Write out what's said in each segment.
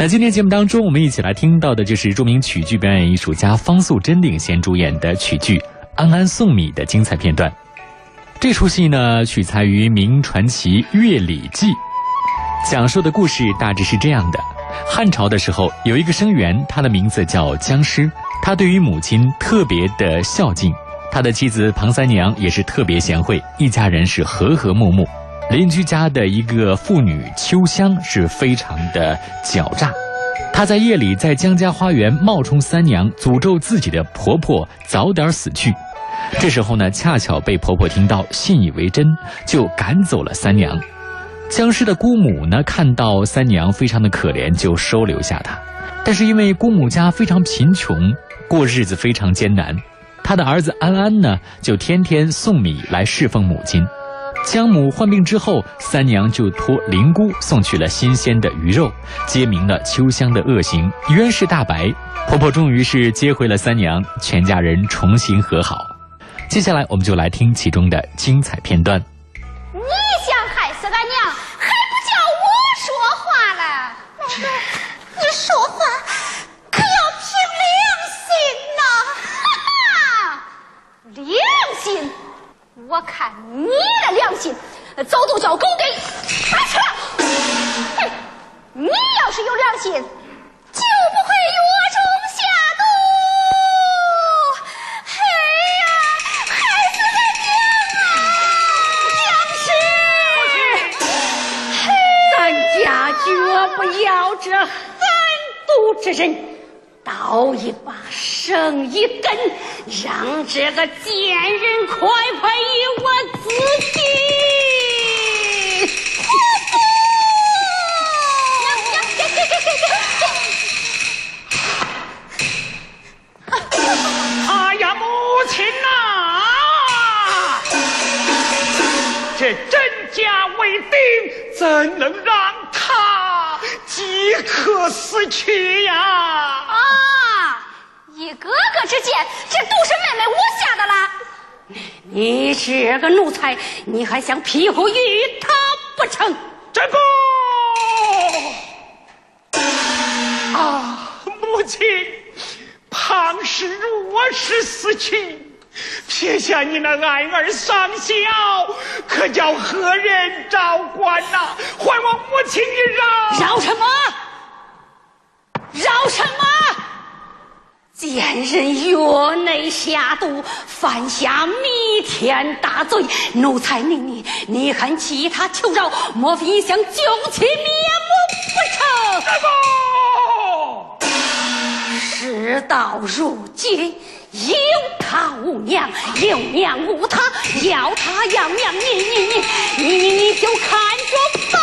那今天节目当中，我们一起来听到的就是著名曲剧表演艺术家方素珍领衔主演的曲剧《安安送米》的精彩片段。这出戏呢，取材于明传奇《乐礼记》，讲述的故事大致是这样的：汉朝的时候，有一个生员，他的名字叫姜师，他对于母亲特别的孝敬，他的妻子庞三娘也是特别贤惠，一家人是和和睦睦。邻居家的一个妇女秋香是非常的狡诈，她在夜里在姜家花园冒充三娘，诅咒自己的婆婆早点死去。这时候呢，恰巧被婆婆听到，信以为真，就赶走了三娘。僵尸的姑母呢，看到三娘非常的可怜，就收留下她。但是因为姑母家非常贫穷，过日子非常艰难，她的儿子安安呢，就天天送米来侍奉母亲。香母患病之后，三娘就托灵姑送去了新鲜的鱼肉，揭明了秋香的恶行，冤事大白。婆婆终于是接回了三娘，全家人重新和好。接下来，我们就来听其中的精彩片段。之见，这都是妹妹我下的啦。你是个奴才，你还想庇护于他不成？这个啊，母亲，庞氏若是死去，撇下你那爱儿上小，可叫何人照管呐？还我母亲一饶！饶什么？饶什么？贱人越内下毒，犯下弥天大罪，奴才宁你，你还其他求饶？莫非想救其灭母不成？事到如今，有他无娘，有娘无他，要他要娘，你你你你你你就看着办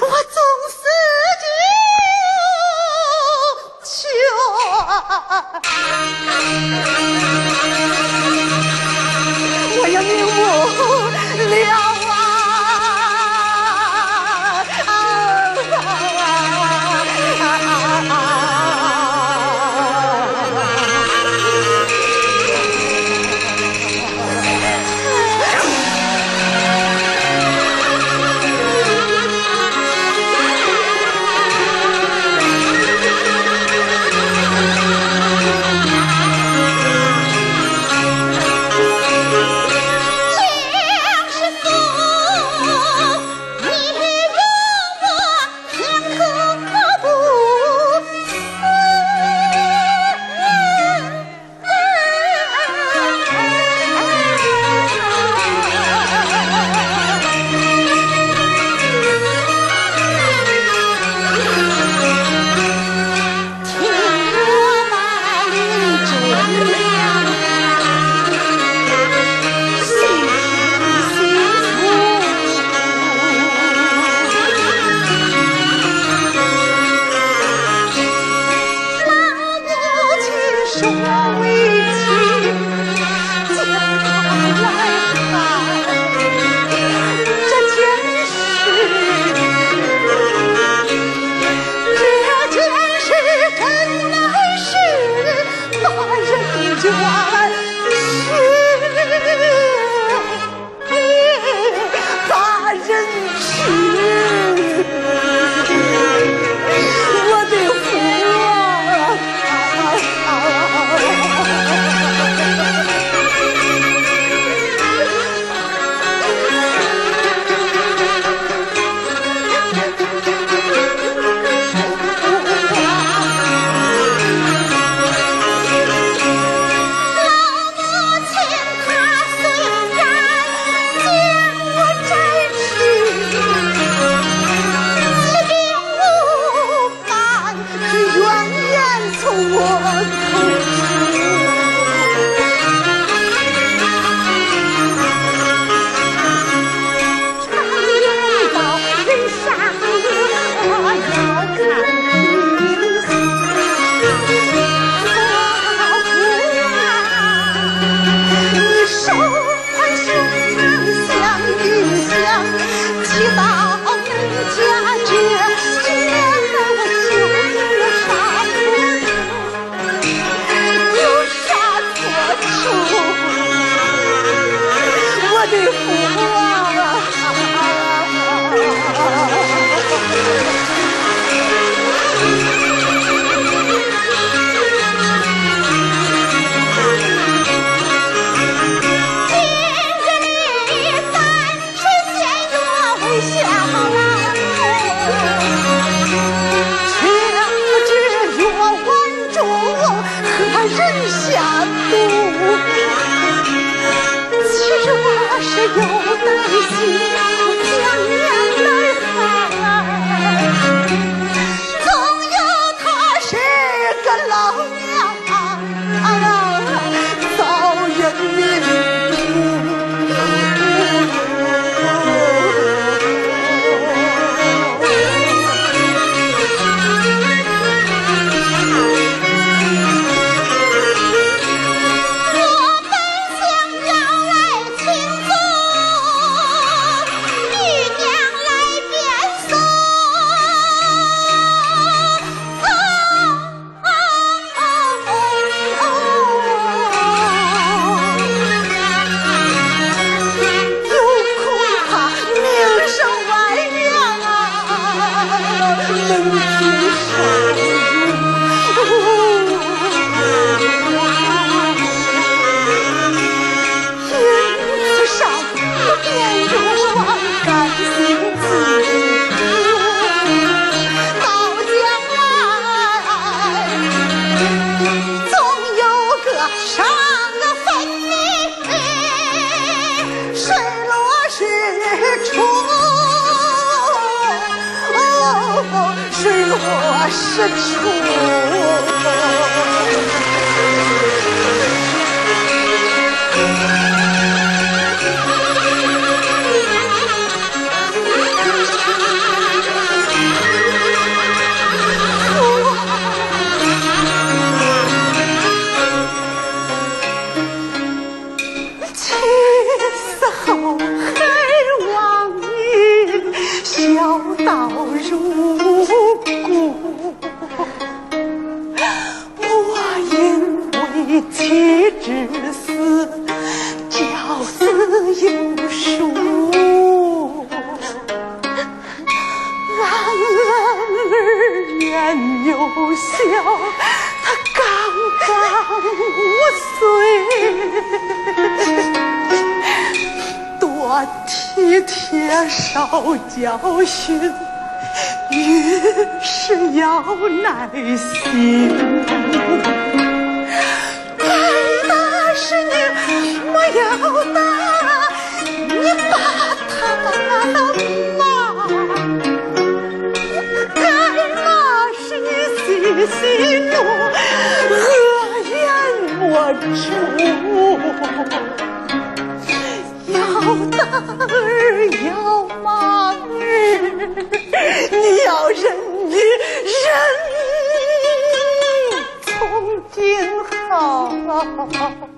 我总是求求。我。深处。妻之死，教子有术。兰儿年幼小，他刚刚五岁，多体贴，少教训，遇事要耐心。出。要打儿要骂儿，你要忍一忍，从今后。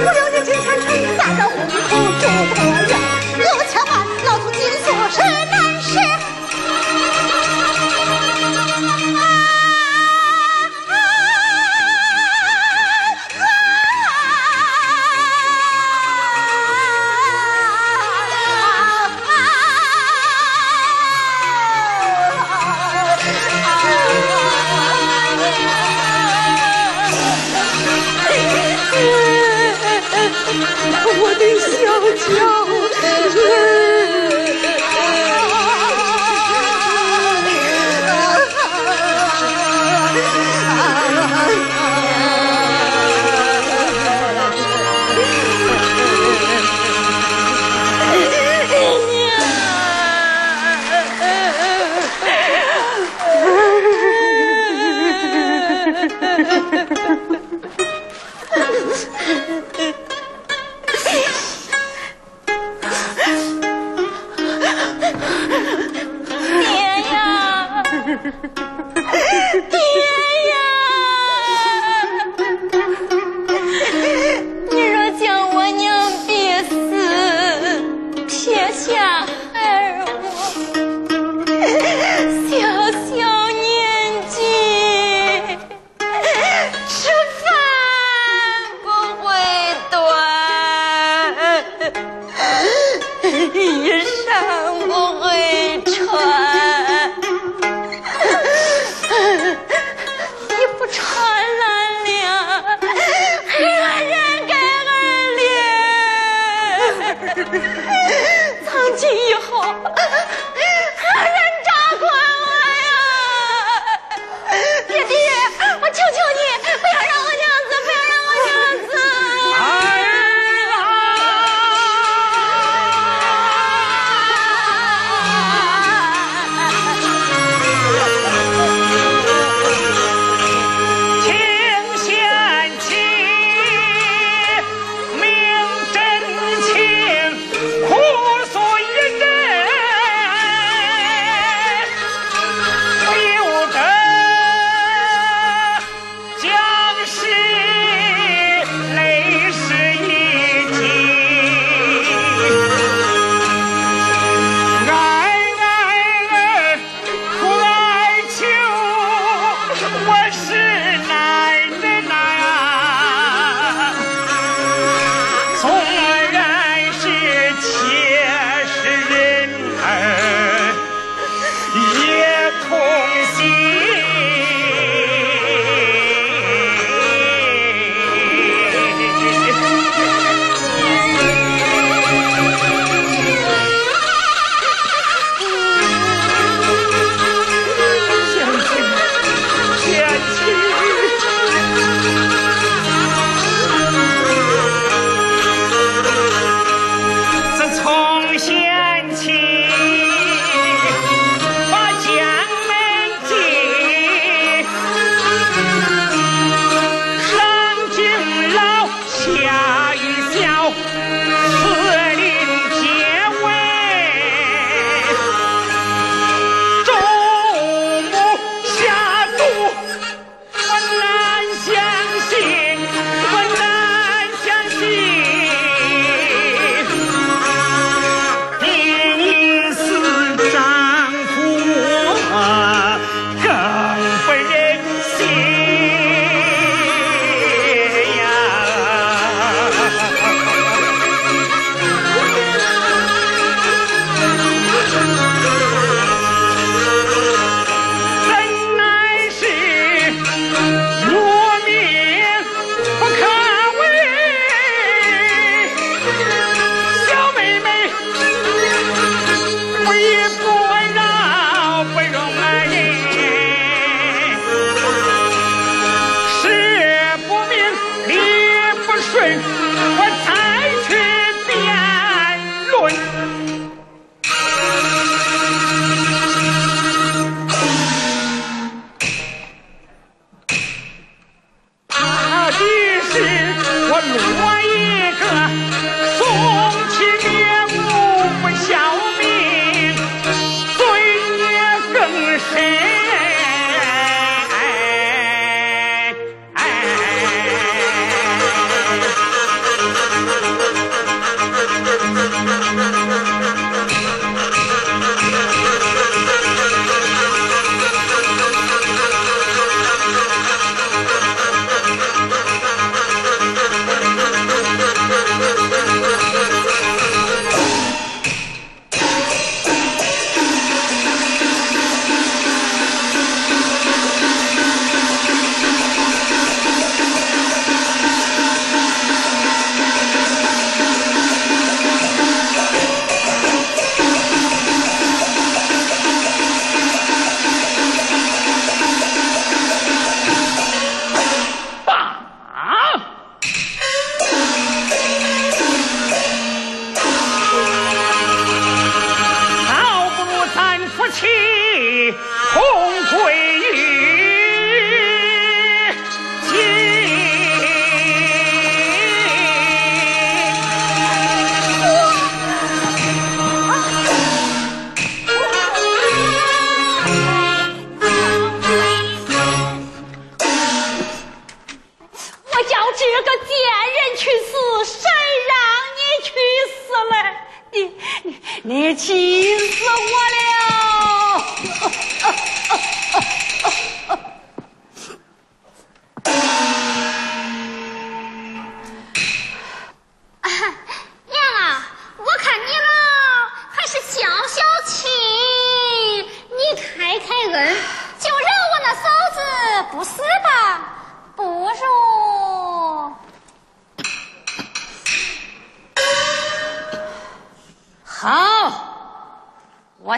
我了你金钱城，下到虎口就破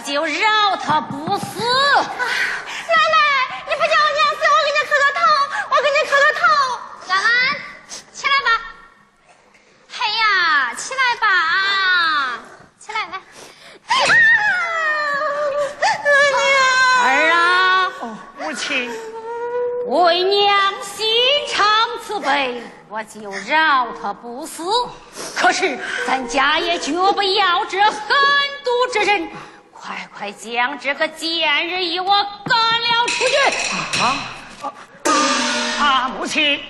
我就饶他不死。奶奶，你不叫我娘死，我给你磕个头，我给你磕个头。安安，起来吧。嘿呀，起来吧，起来来。儿啊，母亲，为娘心肠慈悲，我就饶他不死。可是咱家也绝不要这狠毒之人，快快将这个贱人与我赶了出去。啊，啊母亲，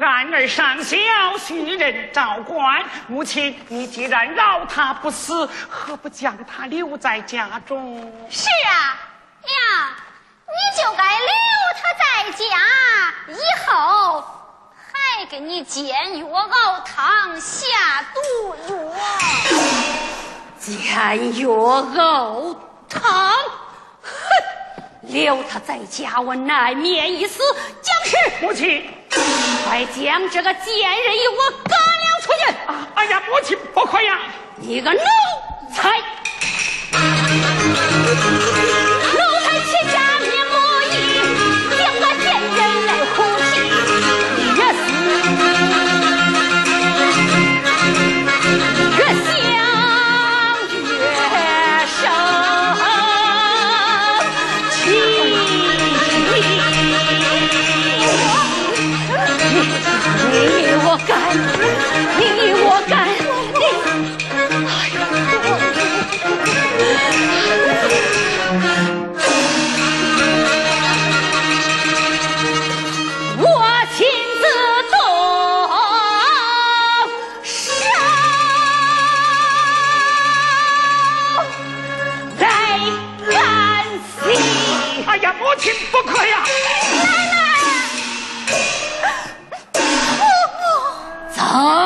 俺儿尚小，需人照管。母亲，你既然饶他不死，何不将他留在家中？是啊，娘，你就该留他在家，以后还给你煎药熬汤下毒药。煎药熬汤，哼！留他在家，我难免一死。将士，母亲，快将这个贱人与我赶了出去！啊，哎呀，母亲不可呀！你个奴才！走。